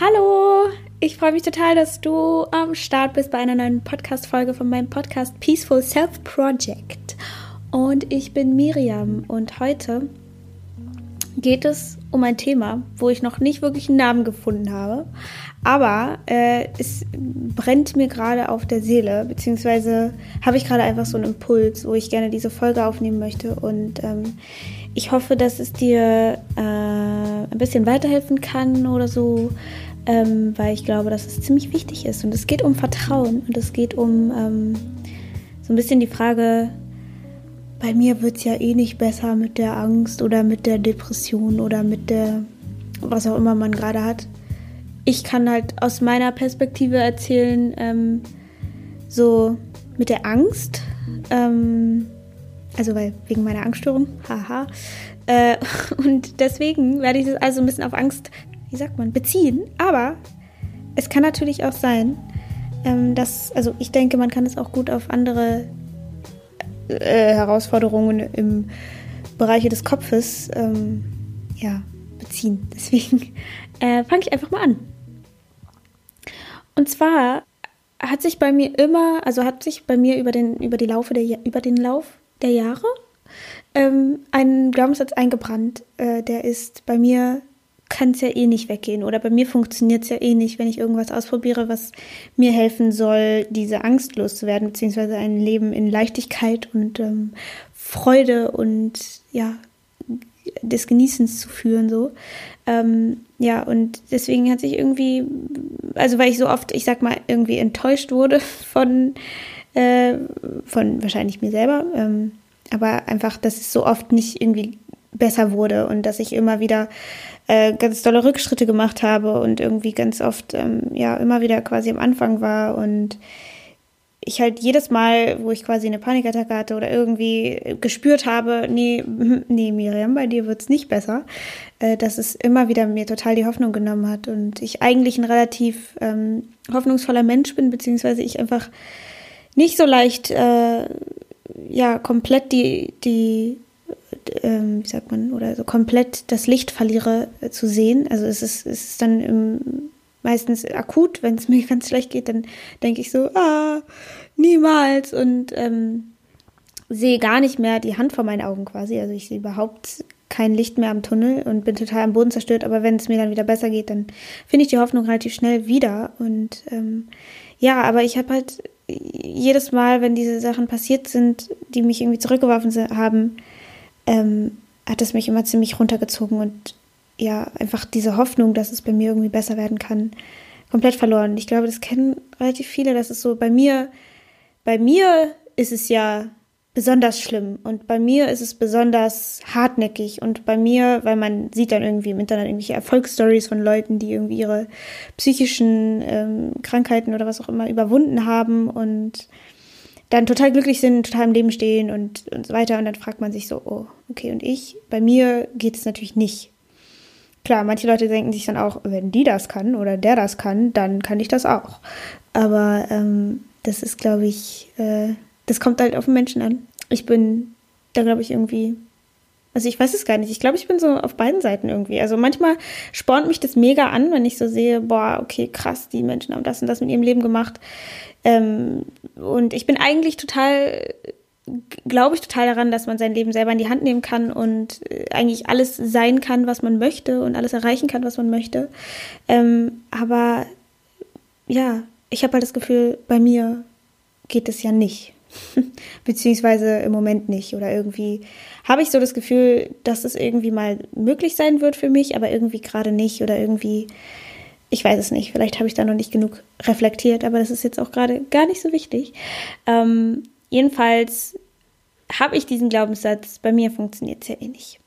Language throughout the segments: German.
Hallo, ich freue mich total, dass du am Start bist bei einer neuen Podcast-Folge von meinem Podcast Peaceful Self Project. Und ich bin Miriam und heute geht es um ein Thema, wo ich noch nicht wirklich einen Namen gefunden habe. Aber äh, es brennt mir gerade auf der Seele, beziehungsweise habe ich gerade einfach so einen Impuls, wo ich gerne diese Folge aufnehmen möchte. Und ähm, ich hoffe, dass es dir äh, ein bisschen weiterhelfen kann oder so, ähm, weil ich glaube, dass es ziemlich wichtig ist. Und es geht um Vertrauen und es geht um ähm, so ein bisschen die Frage, bei mir wird es ja eh nicht besser mit der Angst oder mit der Depression oder mit der, was auch immer man gerade hat. Ich kann halt aus meiner Perspektive erzählen, ähm, so mit der Angst, ähm, also weil wegen meiner Angststörung, haha. Äh, und deswegen werde ich das also ein bisschen auf Angst, wie sagt man, beziehen. Aber es kann natürlich auch sein, ähm, dass, also ich denke, man kann es auch gut auf andere äh, Herausforderungen im Bereich des Kopfes ähm, ja, beziehen. Deswegen äh, fange ich einfach mal an. Und zwar hat sich bei mir immer, also hat sich bei mir über den, über die Laufe der, über den Lauf der Jahre ähm, ein Glaubenssatz eingebrannt. Äh, der ist bei mir kann es ja eh nicht weggehen oder bei mir funktioniert es ja eh nicht, wenn ich irgendwas ausprobiere, was mir helfen soll, diese Angst loszuwerden, beziehungsweise ein Leben in Leichtigkeit und ähm, Freude und ja, des Genießens zu führen, so. Ähm, ja, und deswegen hat sich irgendwie, also weil ich so oft, ich sag mal, irgendwie enttäuscht wurde von, äh, von wahrscheinlich mir selber, ähm, aber einfach, dass es so oft nicht irgendwie besser wurde und dass ich immer wieder äh, ganz tolle Rückschritte gemacht habe und irgendwie ganz oft ähm, ja immer wieder quasi am Anfang war und ich halt jedes Mal, wo ich quasi eine Panikattacke hatte oder irgendwie gespürt habe, nee, nee, Miriam, bei dir wird's nicht besser, äh, dass es immer wieder mir total die Hoffnung genommen hat und ich eigentlich ein relativ ähm, hoffnungsvoller Mensch bin, beziehungsweise ich einfach nicht so leicht, äh, ja, komplett die, die ähm, wie sagt man, oder so komplett das Licht verliere äh, zu sehen. Also es ist, es ist dann im, meistens akut, wenn es mir ganz schlecht geht, dann denke ich so, ah, niemals und ähm, sehe gar nicht mehr die Hand vor meinen Augen quasi. Also ich sehe überhaupt kein Licht mehr am Tunnel und bin total am Boden zerstört. Aber wenn es mir dann wieder besser geht, dann finde ich die Hoffnung relativ schnell wieder. Und ähm, ja, aber ich habe halt jedes Mal, wenn diese Sachen passiert sind, die mich irgendwie zurückgeworfen haben, ähm, hat es mich immer ziemlich runtergezogen und ja, einfach diese Hoffnung, dass es bei mir irgendwie besser werden kann, komplett verloren. Ich glaube, das kennen relativ viele, dass es so bei mir, bei mir ist es ja besonders schlimm und bei mir ist es besonders hartnäckig und bei mir, weil man sieht dann irgendwie im Internet irgendwelche Erfolgsstories von Leuten, die irgendwie ihre psychischen ähm, Krankheiten oder was auch immer überwunden haben und dann total glücklich sind, total im Leben stehen und, und so weiter. Und dann fragt man sich so, oh, okay, und ich? Bei mir geht es natürlich nicht. Klar, manche Leute denken sich dann auch, wenn die das kann oder der das kann, dann kann ich das auch. Aber ähm, das ist, glaube ich, äh, das kommt halt auf den Menschen an. Ich bin da, glaube ich, irgendwie also ich weiß es gar nicht. Ich glaube, ich bin so auf beiden Seiten irgendwie. Also manchmal spornt mich das mega an, wenn ich so sehe, boah, okay, krass, die Menschen haben das und das mit ihrem Leben gemacht. Ähm, und ich bin eigentlich total, glaube ich total daran, dass man sein Leben selber in die Hand nehmen kann und äh, eigentlich alles sein kann, was man möchte und alles erreichen kann, was man möchte. Ähm, aber ja, ich habe halt das Gefühl, bei mir geht es ja nicht. Beziehungsweise im Moment nicht. Oder irgendwie habe ich so das Gefühl, dass es irgendwie mal möglich sein wird für mich, aber irgendwie gerade nicht. Oder irgendwie, ich weiß es nicht. Vielleicht habe ich da noch nicht genug reflektiert, aber das ist jetzt auch gerade gar nicht so wichtig. Ähm, jedenfalls habe ich diesen Glaubenssatz, bei mir funktioniert es ja eh nicht.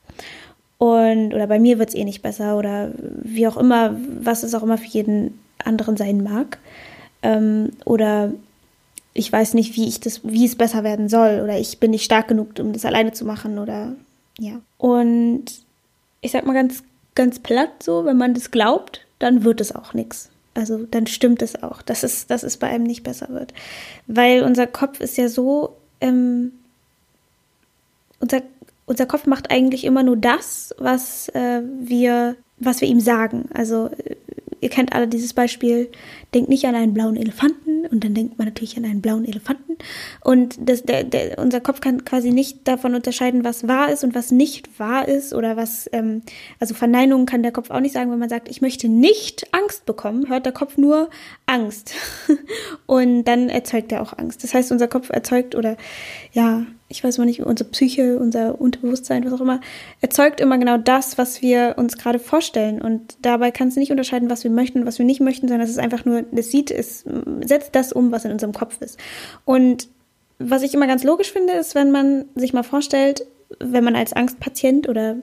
Und, oder bei mir wird es eh nicht besser oder wie auch immer, was es auch immer für jeden anderen sein mag. Ähm, oder ich weiß nicht, wie ich das, wie es besser werden soll oder ich bin nicht stark genug, um das alleine zu machen oder ja. Und ich sag mal ganz, ganz platt so, wenn man das glaubt, dann wird es auch nichts. Also dann stimmt es auch, dass es, dass es bei einem nicht besser wird. Weil unser Kopf ist ja so, ähm, unser, unser Kopf macht eigentlich immer nur das, was äh, wir, was wir ihm sagen. Also ihr kennt alle dieses Beispiel, denkt nicht an einen blauen Elefanten und dann denkt man natürlich an einen blauen Elefanten. Und das, der, der, unser Kopf kann quasi nicht davon unterscheiden, was wahr ist und was nicht wahr ist oder was, ähm, also Verneinungen kann der Kopf auch nicht sagen, wenn man sagt, ich möchte nicht Angst bekommen, hört der Kopf nur Angst. und dann erzeugt er auch Angst. Das heißt, unser Kopf erzeugt oder ja, ich weiß mal nicht, unsere Psyche, unser Unterbewusstsein, was auch immer, erzeugt immer genau das, was wir uns gerade vorstellen. Und dabei kannst du nicht unterscheiden, was wir möchten und was wir nicht möchten, sondern es ist einfach nur, es sieht, es setzt das um, was in unserem Kopf ist. Und was ich immer ganz logisch finde, ist, wenn man sich mal vorstellt, wenn man als Angstpatient oder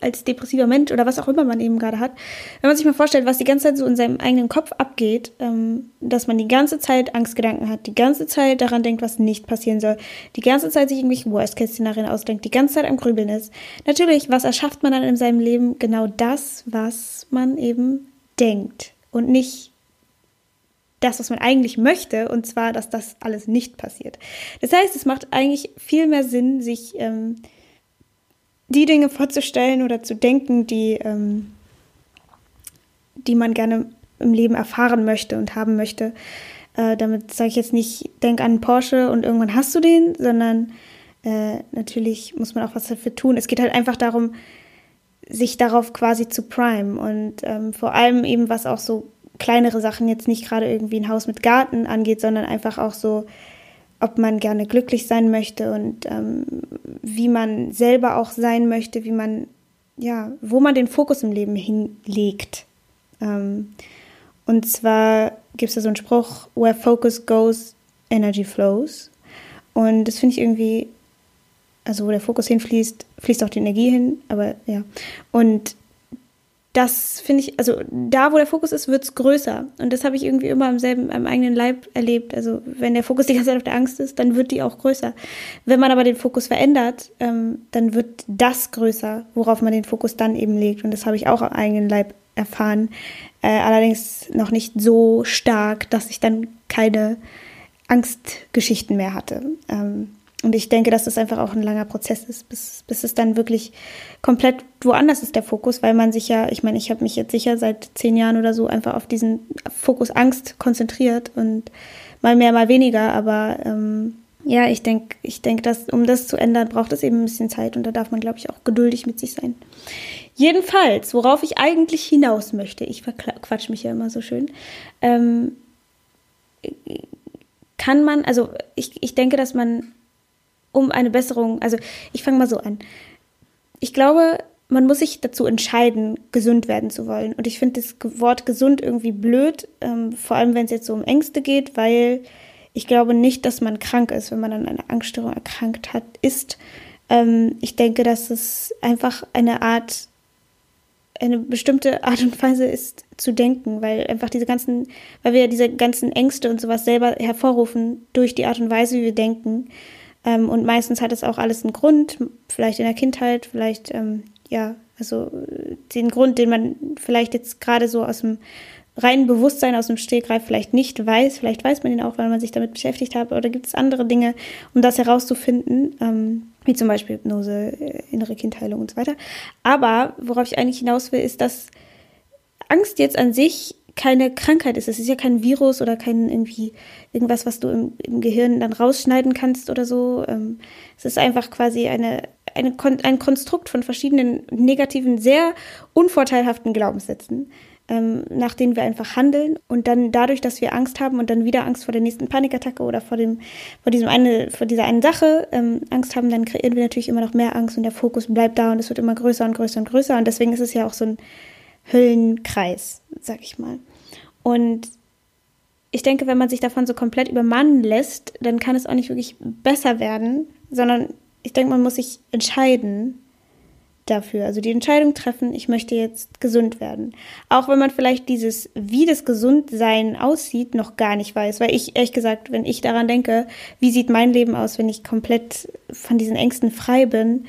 als depressiver Mensch oder was auch immer man eben gerade hat, wenn man sich mal vorstellt, was die ganze Zeit so in seinem eigenen Kopf abgeht, ähm, dass man die ganze Zeit Angstgedanken hat, die ganze Zeit daran denkt, was nicht passieren soll, die ganze Zeit sich irgendwelche Worst-Case-Szenarien ausdenkt, die ganze Zeit am Grübeln ist. Natürlich, was erschafft man dann in seinem Leben? Genau das, was man eben denkt und nicht das, was man eigentlich möchte, und zwar, dass das alles nicht passiert. Das heißt, es macht eigentlich viel mehr Sinn, sich ähm, die Dinge vorzustellen oder zu denken, die, ähm, die man gerne im Leben erfahren möchte und haben möchte. Äh, damit sage ich jetzt nicht, denk an Porsche und irgendwann hast du den, sondern äh, natürlich muss man auch was dafür tun. Es geht halt einfach darum, sich darauf quasi zu prime und ähm, vor allem eben was auch so kleinere Sachen jetzt nicht gerade irgendwie ein Haus mit Garten angeht, sondern einfach auch so ob man gerne glücklich sein möchte und ähm, wie man selber auch sein möchte, wie man, ja, wo man den Fokus im Leben hinlegt. Ähm, und zwar gibt es da so einen Spruch, where focus goes, energy flows. Und das finde ich irgendwie, also wo der Fokus hinfließt, fließt auch die Energie hin, aber ja. Und das finde ich, also da, wo der Fokus ist, wird es größer. Und das habe ich irgendwie immer am selben, am eigenen Leib erlebt. Also wenn der Fokus die ganze Zeit auf der Angst ist, dann wird die auch größer. Wenn man aber den Fokus verändert, ähm, dann wird das größer, worauf man den Fokus dann eben legt. Und das habe ich auch am eigenen Leib erfahren. Äh, allerdings noch nicht so stark, dass ich dann keine Angstgeschichten mehr hatte. Ähm, und ich denke, dass das einfach auch ein langer Prozess ist, bis, bis es dann wirklich komplett woanders ist, der Fokus, weil man sich ja, ich meine, ich habe mich jetzt sicher seit zehn Jahren oder so einfach auf diesen Fokus Angst konzentriert und mal mehr, mal weniger, aber ähm, ja, ich denke, ich denke, dass um das zu ändern, braucht es eben ein bisschen Zeit und da darf man, glaube ich, auch geduldig mit sich sein. Jedenfalls, worauf ich eigentlich hinaus möchte, ich verquatsch mich ja immer so schön, ähm, kann man, also ich, ich denke, dass man um eine Besserung, also ich fange mal so an. Ich glaube, man muss sich dazu entscheiden, gesund werden zu wollen. Und ich finde das Wort gesund irgendwie blöd, ähm, vor allem wenn es jetzt so um Ängste geht, weil ich glaube nicht, dass man krank ist, wenn man an einer Angststörung erkrankt hat, ist. Ähm, ich denke, dass es einfach eine Art, eine bestimmte Art und Weise ist zu denken, weil einfach diese ganzen, weil wir diese ganzen Ängste und sowas selber hervorrufen durch die Art und Weise, wie wir denken. Ähm, und meistens hat es auch alles einen Grund, vielleicht in der Kindheit, vielleicht, ähm, ja, also den Grund, den man vielleicht jetzt gerade so aus dem reinen Bewusstsein, aus dem Stegreif vielleicht nicht weiß. Vielleicht weiß man ihn auch, weil man sich damit beschäftigt hat. Oder gibt es andere Dinge, um das herauszufinden, ähm, wie zum Beispiel Hypnose, äh, innere Kindheilung und so weiter. Aber worauf ich eigentlich hinaus will, ist, dass Angst jetzt an sich keine Krankheit ist. Es ist ja kein Virus oder kein irgendwie irgendwas, was du im, im Gehirn dann rausschneiden kannst oder so. Ähm, es ist einfach quasi eine, eine, ein Konstrukt von verschiedenen negativen, sehr unvorteilhaften Glaubenssätzen, ähm, nach denen wir einfach handeln und dann dadurch, dass wir Angst haben und dann wieder Angst vor der nächsten Panikattacke oder vor dem, vor diesem eine, vor dieser einen Sache ähm, Angst haben, dann kreieren wir natürlich immer noch mehr Angst und der Fokus bleibt da und es wird immer größer und größer und größer und deswegen ist es ja auch so ein Höllenkreis, sag ich mal. Und ich denke, wenn man sich davon so komplett übermannen lässt, dann kann es auch nicht wirklich besser werden, sondern ich denke, man muss sich entscheiden dafür. Also die Entscheidung treffen, ich möchte jetzt gesund werden. Auch wenn man vielleicht dieses, wie das Gesundsein aussieht, noch gar nicht weiß. Weil ich, ehrlich gesagt, wenn ich daran denke, wie sieht mein Leben aus, wenn ich komplett von diesen Ängsten frei bin,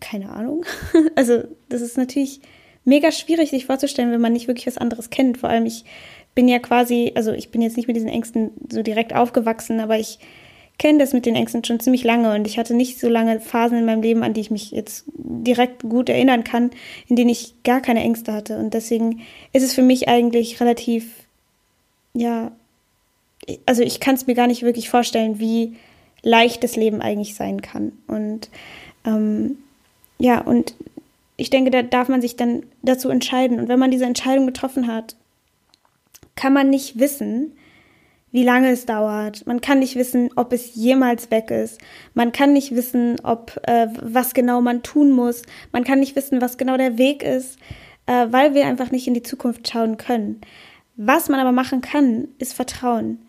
keine Ahnung. Also das ist natürlich mega schwierig, sich vorzustellen, wenn man nicht wirklich was anderes kennt. Vor allem, ich bin ja quasi, also ich bin jetzt nicht mit diesen Ängsten so direkt aufgewachsen, aber ich kenne das mit den Ängsten schon ziemlich lange und ich hatte nicht so lange Phasen in meinem Leben, an die ich mich jetzt direkt gut erinnern kann, in denen ich gar keine Ängste hatte. Und deswegen ist es für mich eigentlich relativ, ja, also ich kann es mir gar nicht wirklich vorstellen, wie leicht das Leben eigentlich sein kann. Und ähm, ja, und ich denke, da darf man sich dann dazu entscheiden. Und wenn man diese Entscheidung getroffen hat, kann man nicht wissen, wie lange es dauert. Man kann nicht wissen, ob es jemals weg ist. Man kann nicht wissen, ob äh, was genau man tun muss. Man kann nicht wissen, was genau der Weg ist, äh, weil wir einfach nicht in die Zukunft schauen können. Was man aber machen kann, ist Vertrauen.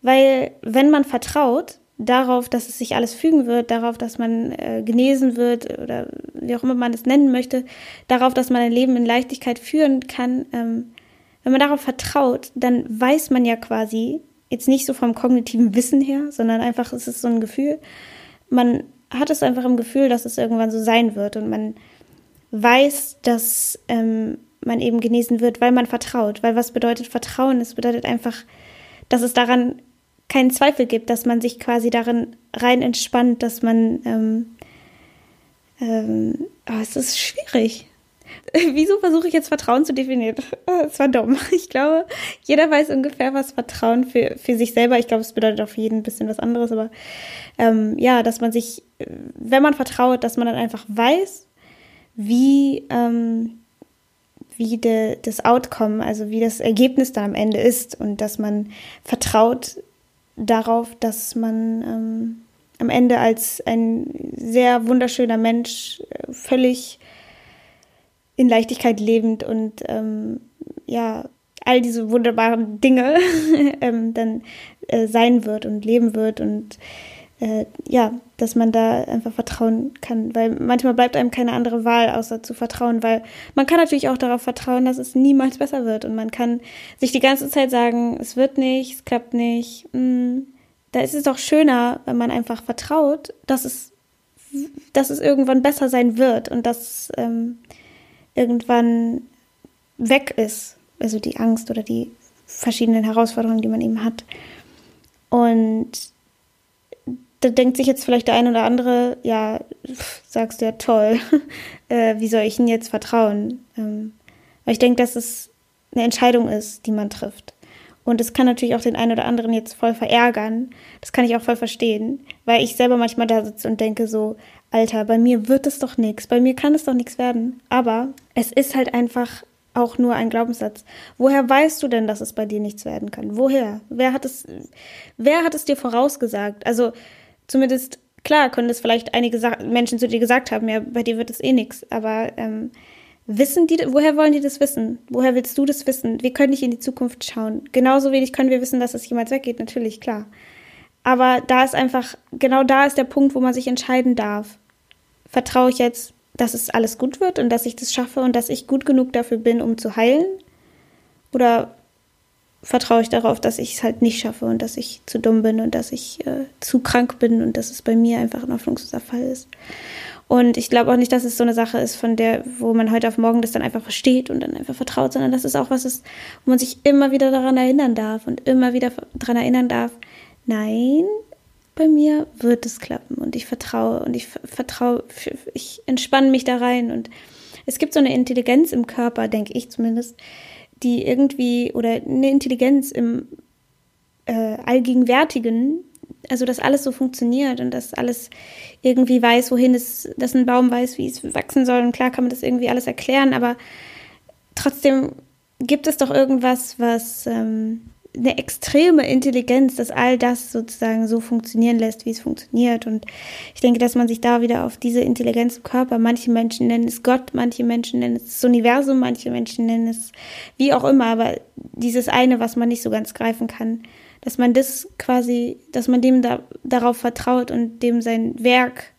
Weil wenn man vertraut darauf, dass es sich alles fügen wird, darauf, dass man äh, genesen wird oder wie auch immer man es nennen möchte, darauf, dass man ein Leben in Leichtigkeit führen kann, ähm, wenn man darauf vertraut, dann weiß man ja quasi, jetzt nicht so vom kognitiven Wissen her, sondern einfach es ist so ein Gefühl, man hat es einfach im Gefühl, dass es irgendwann so sein wird und man weiß, dass ähm, man eben genesen wird, weil man vertraut. Weil was bedeutet Vertrauen? Es bedeutet einfach, dass es daran keinen Zweifel gibt, dass man sich quasi darin rein entspannt, dass man. Ähm, ähm, oh, es ist schwierig. Wieso versuche ich jetzt Vertrauen zu definieren? Das war dumm. Ich glaube, jeder weiß ungefähr, was Vertrauen für, für sich selber, ich glaube, es bedeutet auch für jeden ein bisschen was anderes, aber ähm, ja, dass man sich, wenn man vertraut, dass man dann einfach weiß, wie, ähm, wie de, das Outcome, also wie das Ergebnis dann am Ende ist und dass man vertraut, darauf, dass man ähm, am Ende als ein sehr wunderschöner Mensch äh, völlig in Leichtigkeit lebend und ähm, ja, all diese wunderbaren Dinge ähm, dann äh, sein wird und leben wird und äh, ja, dass man da einfach vertrauen kann, weil manchmal bleibt einem keine andere Wahl, außer zu vertrauen, weil man kann natürlich auch darauf vertrauen, dass es niemals besser wird und man kann sich die ganze Zeit sagen, es wird nicht, es klappt nicht. Hm, da ist es doch schöner, wenn man einfach vertraut, dass es, dass es irgendwann besser sein wird und dass ähm, irgendwann weg ist, also die Angst oder die verschiedenen Herausforderungen, die man eben hat. Und da denkt sich jetzt vielleicht der ein oder andere, ja, sagst du ja toll, äh, wie soll ich denn jetzt vertrauen? Ähm, weil ich denke, dass es eine Entscheidung ist, die man trifft. Und es kann natürlich auch den einen oder anderen jetzt voll verärgern. Das kann ich auch voll verstehen, weil ich selber manchmal da sitze und denke so, Alter, bei mir wird es doch nichts, bei mir kann es doch nichts werden. Aber es ist halt einfach auch nur ein Glaubenssatz. Woher weißt du denn, dass es bei dir nichts werden kann? Woher? Wer hat es, wer hat es dir vorausgesagt? Also zumindest, klar, können es vielleicht einige Menschen zu dir gesagt haben, ja, bei dir wird es eh nichts. Aber ähm, wissen die, woher wollen die das wissen? Woher willst du das wissen? Wir können nicht in die Zukunft schauen. Genauso wenig können wir wissen, dass es jemals weggeht, natürlich, klar. Aber da ist einfach, genau da ist der Punkt, wo man sich entscheiden darf. Vertraue ich jetzt, dass es alles gut wird und dass ich das schaffe und dass ich gut genug dafür bin, um zu heilen? Oder vertraue ich darauf, dass ich es halt nicht schaffe und dass ich zu dumm bin und dass ich äh, zu krank bin und dass es bei mir einfach ein hoffnungsloser Fall ist. Und ich glaube auch nicht, dass es so eine Sache ist, von der, wo man heute auf morgen das dann einfach versteht und dann einfach vertraut, sondern dass es auch was ist, wo man sich immer wieder daran erinnern darf und immer wieder daran erinnern darf, nein, bei mir wird es klappen und ich vertraue und ich vertraue, ich entspanne mich da rein und es gibt so eine Intelligenz im Körper, denke ich zumindest, die irgendwie oder eine Intelligenz im äh, Allgegenwärtigen, also dass alles so funktioniert und dass alles irgendwie weiß, wohin es, dass ein Baum weiß, wie es wachsen soll. Und klar kann man das irgendwie alles erklären, aber trotzdem gibt es doch irgendwas, was ähm, eine extreme Intelligenz, dass all das sozusagen so funktionieren lässt, wie es funktioniert. Und ich denke, dass man sich da wieder auf diese Intelligenz im Körper, manche Menschen nennen es Gott, manche Menschen nennen es das Universum, manche Menschen nennen es wie auch immer, aber dieses eine, was man nicht so ganz greifen kann, dass man das quasi, dass man dem da, darauf vertraut und dem sein Werk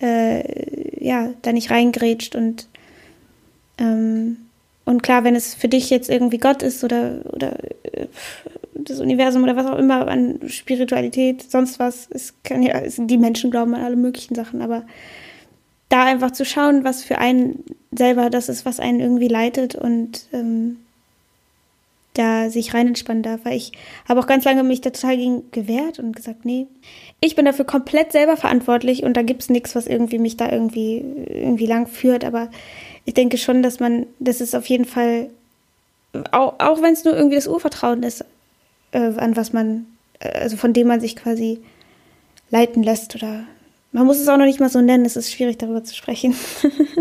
äh, ja da nicht reingrätscht und ähm, und klar, wenn es für dich jetzt irgendwie Gott ist oder, oder äh, das Universum oder was auch immer an Spiritualität, sonst was, es kann ja, die Menschen glauben an alle möglichen Sachen, aber da einfach zu schauen, was für einen selber das ist, was einen irgendwie leitet und ähm, da sich rein entspannen darf. Weil ich habe auch ganz lange mich da total gegen gewehrt und gesagt, nee, ich bin dafür komplett selber verantwortlich und da gibt es nichts, was irgendwie mich da irgendwie, irgendwie lang führt. Aber ich denke schon, dass man, das ist auf jeden Fall, auch, auch wenn es nur irgendwie das Urvertrauen ist, äh, an was man, äh, also von dem man sich quasi leiten lässt oder man muss es auch noch nicht mal so nennen, es ist schwierig darüber zu sprechen.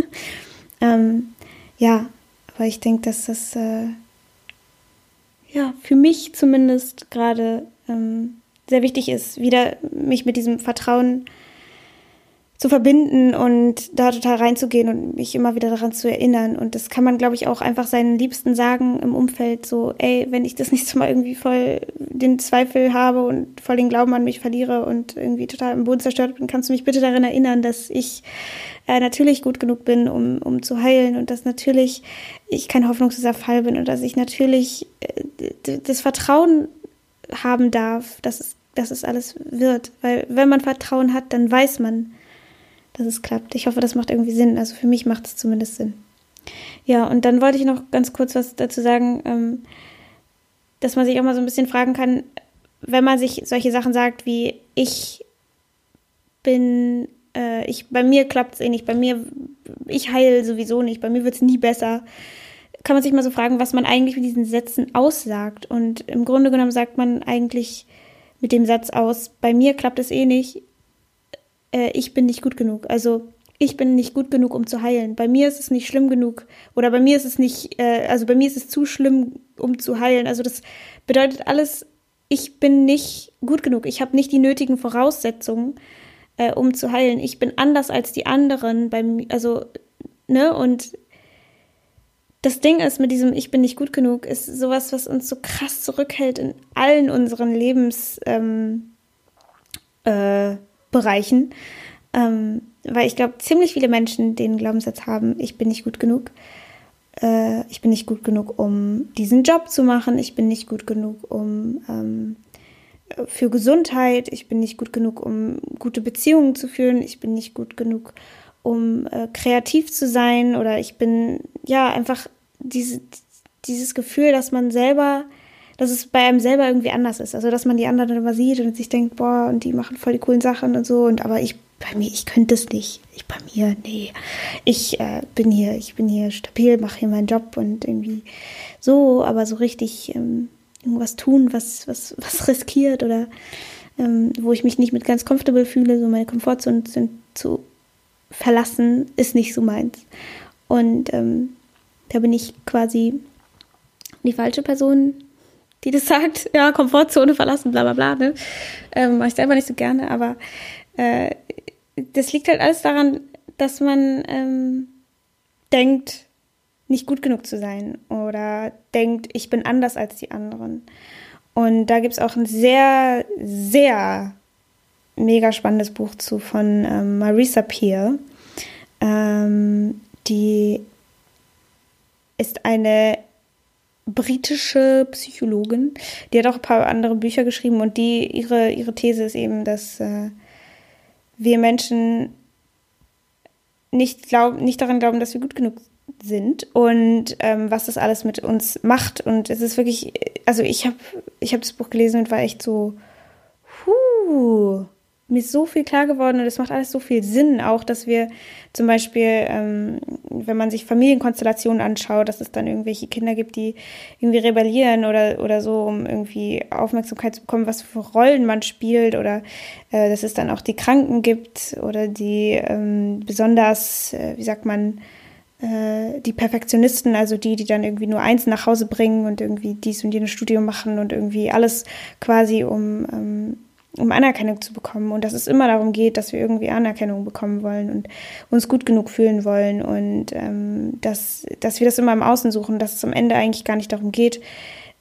ähm, ja, aber ich denke, dass das äh, ja für mich zumindest gerade ähm, sehr wichtig ist, wieder mich mit diesem Vertrauen zu verbinden und da total reinzugehen und mich immer wieder daran zu erinnern. Und das kann man, glaube ich, auch einfach seinen Liebsten sagen im Umfeld, so, ey, wenn ich das nächste Mal irgendwie voll den Zweifel habe und voll den Glauben an mich verliere und irgendwie total im Boden zerstört bin, kannst du mich bitte daran erinnern, dass ich äh, natürlich gut genug bin, um, um zu heilen und dass natürlich ich kein hoffnungsloser Fall bin und dass ich natürlich äh, das Vertrauen haben darf, dass es, dass es alles wird. Weil wenn man Vertrauen hat, dann weiß man, dass es klappt. Ich hoffe, das macht irgendwie Sinn. Also für mich macht es zumindest Sinn. Ja, und dann wollte ich noch ganz kurz was dazu sagen, ähm, dass man sich auch mal so ein bisschen fragen kann, wenn man sich solche Sachen sagt wie ich bin, äh, ich, bei mir klappt es eh nicht, bei mir, ich heile sowieso nicht, bei mir wird es nie besser, kann man sich mal so fragen, was man eigentlich mit diesen Sätzen aussagt. Und im Grunde genommen sagt man eigentlich mit dem Satz aus, bei mir klappt es eh nicht, äh, ich bin nicht gut genug. Also ich bin nicht gut genug, um zu heilen. Bei mir ist es nicht schlimm genug oder bei mir ist es nicht, äh, also bei mir ist es zu schlimm, um zu heilen. Also das bedeutet alles, ich bin nicht gut genug. Ich habe nicht die nötigen Voraussetzungen, äh, um zu heilen. Ich bin anders als die anderen. Beim, also ne und das Ding ist mit diesem Ich bin nicht gut genug, ist sowas, was uns so krass zurückhält in allen unseren Lebens. Ähm, äh. Ähm, weil ich glaube, ziemlich viele Menschen den Glaubenssatz haben, ich bin nicht gut genug. Äh, ich bin nicht gut genug, um diesen Job zu machen. Ich bin nicht gut genug, um ähm, für Gesundheit. Ich bin nicht gut genug, um gute Beziehungen zu führen. Ich bin nicht gut genug, äh, kreativ zu sein. Oder ich bin ja einfach diese, dieses Gefühl, dass man selber dass es bei einem selber irgendwie anders ist. Also, dass man die anderen immer sieht und sich denkt, boah, und die machen voll die coolen Sachen und so. Und aber ich, bei mir, ich könnte es nicht. Ich bei mir, nee. Ich äh, bin hier, ich bin hier stabil, mache hier meinen Job und irgendwie so, aber so richtig ähm, irgendwas tun, was, was, was riskiert oder ähm, wo ich mich nicht mit ganz comfortable fühle, so meine Komfortzone zu verlassen, ist nicht so meins. Und ähm, da bin ich quasi die falsche Person die das sagt, ja, Komfortzone verlassen, bla bla bla. Ne? Ähm, Mache ich selber nicht so gerne, aber äh, das liegt halt alles daran, dass man ähm, denkt, nicht gut genug zu sein oder denkt, ich bin anders als die anderen. Und da gibt es auch ein sehr, sehr mega spannendes Buch zu von ähm, Marisa Peer. Ähm, die ist eine britische Psychologin, die hat auch ein paar andere Bücher geschrieben und die ihre, ihre These ist eben, dass äh, wir Menschen nicht, glaub, nicht daran glauben, dass wir gut genug sind und ähm, was das alles mit uns macht. Und es ist wirklich, also ich habe ich hab das Buch gelesen und war echt so, huh, mir ist so viel klar geworden und es macht alles so viel Sinn, auch dass wir zum Beispiel, ähm, wenn man sich Familienkonstellationen anschaut, dass es dann irgendwelche Kinder gibt, die irgendwie rebellieren oder, oder so, um irgendwie Aufmerksamkeit zu bekommen, was für Rollen man spielt oder äh, dass es dann auch die Kranken gibt oder die ähm, besonders, äh, wie sagt man, äh, die Perfektionisten, also die, die dann irgendwie nur eins nach Hause bringen und irgendwie dies und jenes Studium machen und irgendwie alles quasi um ähm, um Anerkennung zu bekommen und dass es immer darum geht, dass wir irgendwie Anerkennung bekommen wollen und uns gut genug fühlen wollen und ähm, dass, dass wir das immer im Außen suchen, dass es am Ende eigentlich gar nicht darum geht,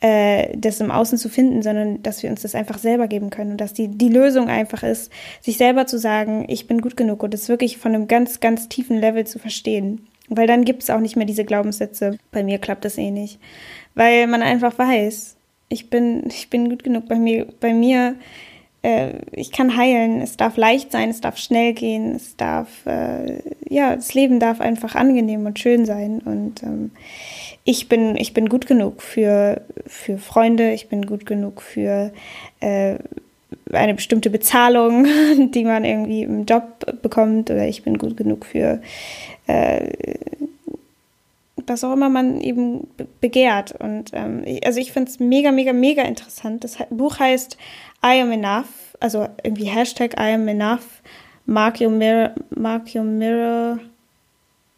äh, das im Außen zu finden, sondern dass wir uns das einfach selber geben können und dass die, die Lösung einfach ist, sich selber zu sagen, ich bin gut genug und das wirklich von einem ganz, ganz tiefen Level zu verstehen. Weil dann gibt es auch nicht mehr diese Glaubenssätze, bei mir klappt das eh nicht. Weil man einfach weiß, ich bin, ich bin gut genug bei mir, bei mir äh, ich kann heilen, es darf leicht sein, es darf schnell gehen, es darf, äh, ja, das Leben darf einfach angenehm und schön sein. Und ähm, ich bin, ich bin gut genug für, für Freunde, ich bin gut genug für äh, eine bestimmte Bezahlung, die man irgendwie im Job bekommt, oder ich bin gut genug für äh, was auch immer man eben begehrt. Und ähm, also ich finde es mega, mega, mega interessant. Das Buch heißt I Am Enough, also irgendwie Hashtag I Am Enough, Mark Your Mirror, Mark Your Mirror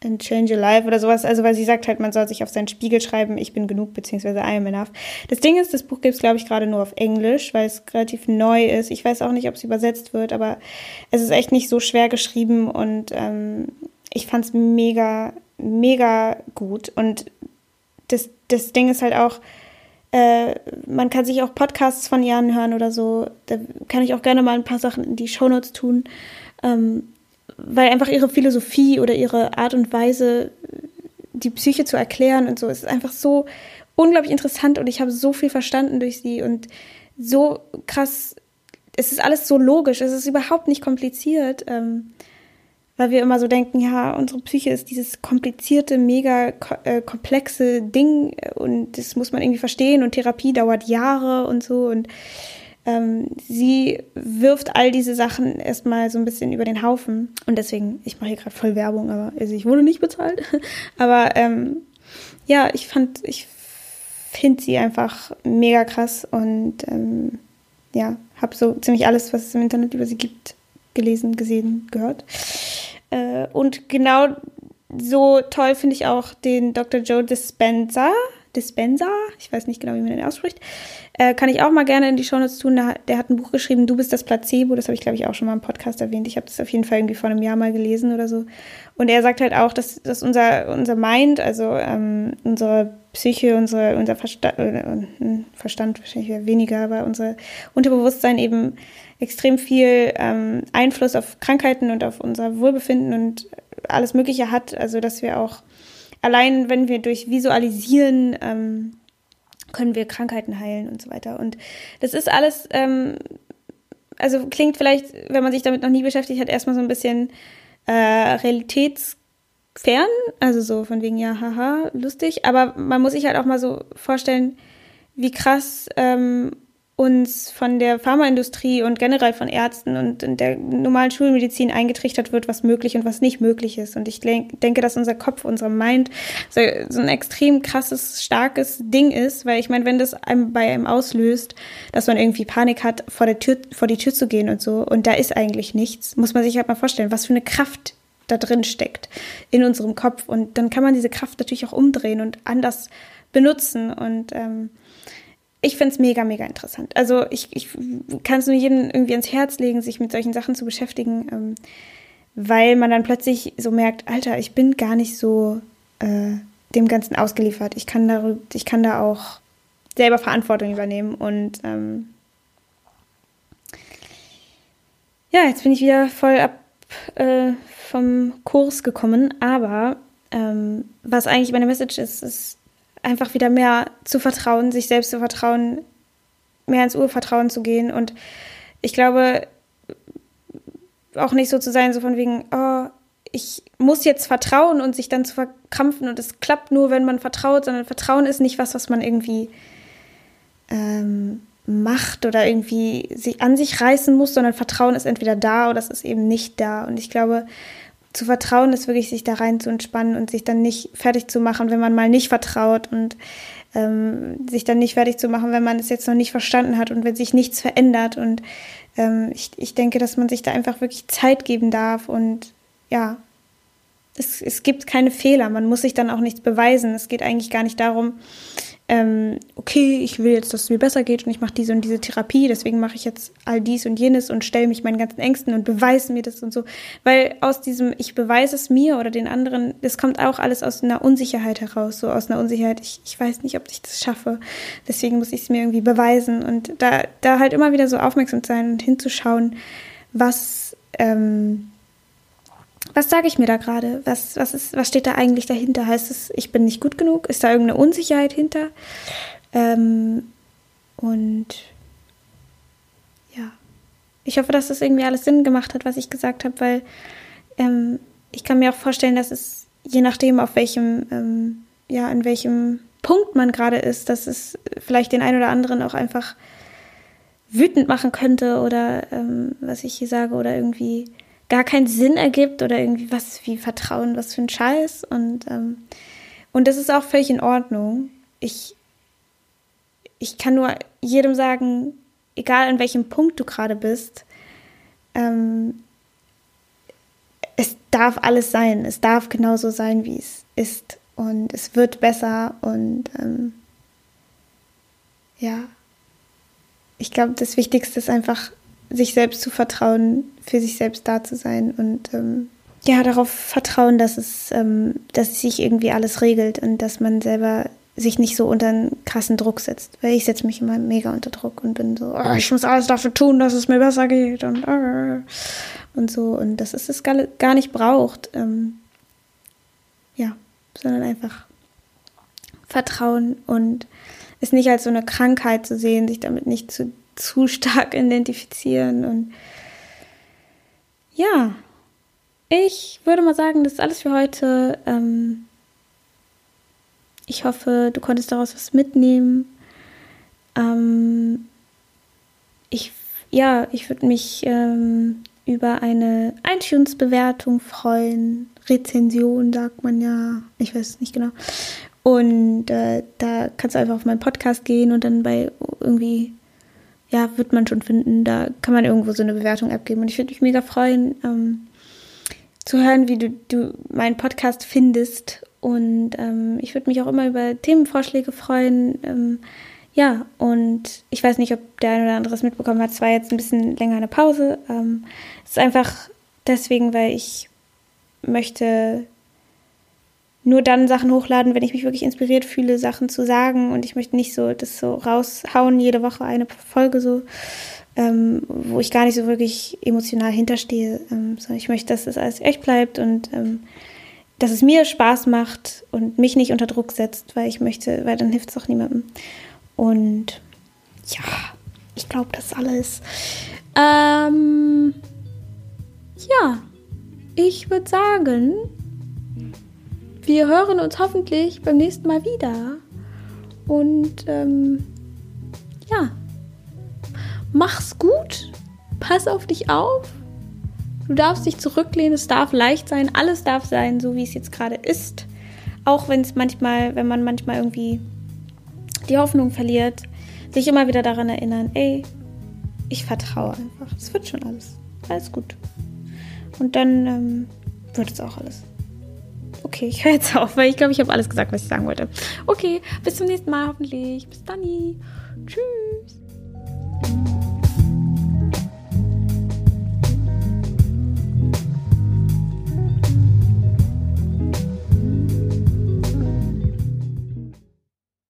and Change Your Life oder sowas. Also weil sie sagt halt, man soll sich auf seinen Spiegel schreiben, ich bin genug, beziehungsweise I am enough. Das Ding ist, das Buch gibt es, glaube ich, gerade nur auf Englisch, weil es relativ neu ist. Ich weiß auch nicht, ob es übersetzt wird, aber es ist echt nicht so schwer geschrieben und ähm, ich fand es mega, mega gut. Und das, das Ding ist halt auch, äh, man kann sich auch Podcasts von ihr anhören oder so. Da kann ich auch gerne mal ein paar Sachen in die Shownotes tun. Ähm, weil einfach ihre Philosophie oder ihre Art und Weise, die Psyche zu erklären und so, ist einfach so unglaublich interessant und ich habe so viel verstanden durch sie und so krass, es ist alles so logisch, es ist überhaupt nicht kompliziert, ähm, weil wir immer so denken, ja, unsere Psyche ist dieses komplizierte, mega äh, komplexe Ding und das muss man irgendwie verstehen und Therapie dauert Jahre und so und ähm, sie wirft all diese Sachen erstmal so ein bisschen über den Haufen. Und deswegen, ich mache hier gerade voll Werbung, aber also ich wurde nicht bezahlt. aber ähm, ja, ich fand, ich finde sie einfach mega krass und ähm, ja, habe so ziemlich alles, was es im Internet über sie gibt, gelesen, gesehen, gehört. Äh, und genau so toll finde ich auch den Dr. Joe Dispenza. Dispenza, ich weiß nicht genau, wie man den ausspricht, äh, kann ich auch mal gerne in die Shownotes tun. Der, der, hat ein Buch geschrieben, Du bist das Placebo. Das habe ich, glaube ich, auch schon mal im Podcast erwähnt. Ich habe das auf jeden Fall irgendwie vor einem Jahr mal gelesen oder so. Und er sagt halt auch, dass, dass unser, unser Mind, also ähm, unsere Psyche, unsere, unser Verstand, äh, Verstand wahrscheinlich weniger, aber unser Unterbewusstsein eben extrem viel ähm, Einfluss auf Krankheiten und auf unser Wohlbefinden und alles Mögliche hat. Also, dass wir auch allein, wenn wir durch Visualisieren ähm, können wir Krankheiten heilen und so weiter. Und das ist alles, ähm, also klingt vielleicht, wenn man sich damit noch nie beschäftigt hat, erstmal so ein bisschen äh, realitätsfern, also so von wegen, ja, haha, lustig, aber man muss sich halt auch mal so vorstellen, wie krass ähm, uns von der Pharmaindustrie und generell von Ärzten und in der normalen Schulmedizin eingetrichtert wird, was möglich und was nicht möglich ist. Und ich denke, dass unser Kopf, unser Mind so, so ein extrem krasses, starkes Ding ist, weil ich meine, wenn das einem bei einem auslöst, dass man irgendwie Panik hat, vor der Tür, vor die Tür zu gehen und so, und da ist eigentlich nichts, muss man sich halt mal vorstellen, was für eine Kraft da drin steckt in unserem Kopf. Und dann kann man diese Kraft natürlich auch umdrehen und anders benutzen und ähm, ich finde es mega, mega interessant. Also ich, ich kann es nur jedem irgendwie ans Herz legen, sich mit solchen Sachen zu beschäftigen, ähm, weil man dann plötzlich so merkt, Alter, ich bin gar nicht so äh, dem Ganzen ausgeliefert. Ich kann, da, ich kann da auch selber Verantwortung übernehmen und ähm, ja, jetzt bin ich wieder voll ab äh, vom Kurs gekommen, aber ähm, was eigentlich meine Message ist, ist, einfach wieder mehr zu vertrauen, sich selbst zu vertrauen, mehr ins Urvertrauen zu gehen. Und ich glaube, auch nicht so zu sein, so von wegen, oh, ich muss jetzt vertrauen und sich dann zu verkrampfen und es klappt nur, wenn man vertraut, sondern Vertrauen ist nicht was, was man irgendwie ähm, macht oder irgendwie sich an sich reißen muss, sondern Vertrauen ist entweder da oder es ist eben nicht da. Und ich glaube, zu vertrauen ist wirklich, sich da rein zu entspannen und sich dann nicht fertig zu machen, wenn man mal nicht vertraut und ähm, sich dann nicht fertig zu machen, wenn man es jetzt noch nicht verstanden hat und wenn sich nichts verändert. Und ähm, ich, ich denke, dass man sich da einfach wirklich Zeit geben darf und ja, es, es gibt keine Fehler. Man muss sich dann auch nichts beweisen. Es geht eigentlich gar nicht darum, ähm, okay, ich will jetzt, dass es mir besser geht und ich mache diese und diese Therapie, deswegen mache ich jetzt all dies und jenes und stelle mich meinen ganzen Ängsten und beweise mir das und so. Weil aus diesem, ich beweise es mir oder den anderen, das kommt auch alles aus einer Unsicherheit heraus, so aus einer Unsicherheit, ich, ich weiß nicht, ob ich das schaffe. Deswegen muss ich es mir irgendwie beweisen und da, da halt immer wieder so aufmerksam sein und hinzuschauen, was, ähm, was sage ich mir da gerade? Was, was, was steht da eigentlich dahinter? Heißt es, ich bin nicht gut genug? Ist da irgendeine Unsicherheit hinter? Ähm, und ja, ich hoffe, dass das irgendwie alles Sinn gemacht hat, was ich gesagt habe, weil ähm, ich kann mir auch vorstellen, dass es je nachdem, auf welchem, ähm, ja, in welchem Punkt man gerade ist, dass es vielleicht den einen oder anderen auch einfach wütend machen könnte oder ähm, was ich hier sage oder irgendwie gar keinen Sinn ergibt oder irgendwie was wie Vertrauen, was für ein Scheiß und ähm, und das ist auch völlig in Ordnung. Ich ich kann nur jedem sagen, egal an welchem Punkt du gerade bist, ähm, es darf alles sein. Es darf genauso sein, wie es ist. Und es wird besser. Und ähm, ja, ich glaube, das Wichtigste ist einfach, sich selbst zu vertrauen, für sich selbst da zu sein und ähm, ja, darauf vertrauen, dass es, ähm, dass sich irgendwie alles regelt und dass man selber sich nicht so unter einen krassen Druck setzt. Weil ich setze mich immer mega unter Druck und bin so, oh, ich muss alles dafür tun, dass es mir besser geht und, oh, und so. Und dass es das gar nicht braucht. Ähm, ja, sondern einfach Vertrauen und es nicht als so eine Krankheit zu sehen, sich damit nicht zu, zu stark identifizieren. Und ja, ich würde mal sagen, das ist alles für heute. Ähm, ich hoffe, du konntest daraus was mitnehmen. Ähm, ich, ja, ich würde mich ähm, über eine iTunes-Bewertung freuen. Rezension sagt man ja. Ich weiß es nicht genau. Und äh, da kannst du einfach auf meinen Podcast gehen und dann bei irgendwie, ja, wird man schon finden. Da kann man irgendwo so eine Bewertung abgeben. Und ich würde mich mega freuen, ähm, zu hören, wie du, du meinen Podcast findest und ähm, ich würde mich auch immer über Themenvorschläge freuen. Ähm, ja, und ich weiß nicht, ob der eine oder andere es mitbekommen hat. Es war jetzt ein bisschen länger eine Pause. Ähm, es ist einfach deswegen, weil ich möchte nur dann Sachen hochladen, wenn ich mich wirklich inspiriert fühle, Sachen zu sagen. Und ich möchte nicht so das so raushauen, jede Woche eine Folge so, ähm, wo ich gar nicht so wirklich emotional hinterstehe. Ähm, sondern ich möchte, dass das alles echt bleibt und ähm, dass es mir Spaß macht und mich nicht unter Druck setzt, weil ich möchte, weil dann hilft es auch niemandem. Und ja, ich glaube, das alles. Ähm, ja, ich würde sagen, wir hören uns hoffentlich beim nächsten Mal wieder. Und ähm, ja, mach's gut, pass auf dich auf Du darfst dich zurücklehnen, es darf leicht sein, alles darf sein, so wie es jetzt gerade ist. Auch wenn es manchmal, wenn man manchmal irgendwie die Hoffnung verliert, sich immer wieder daran erinnern, ey, ich vertraue einfach. Es wird schon alles. Alles gut. Und dann ähm, wird es auch alles. Okay, ich höre jetzt auf, weil ich glaube, ich habe alles gesagt, was ich sagen wollte. Okay, bis zum nächsten Mal hoffentlich. Bis dann. Tschüss.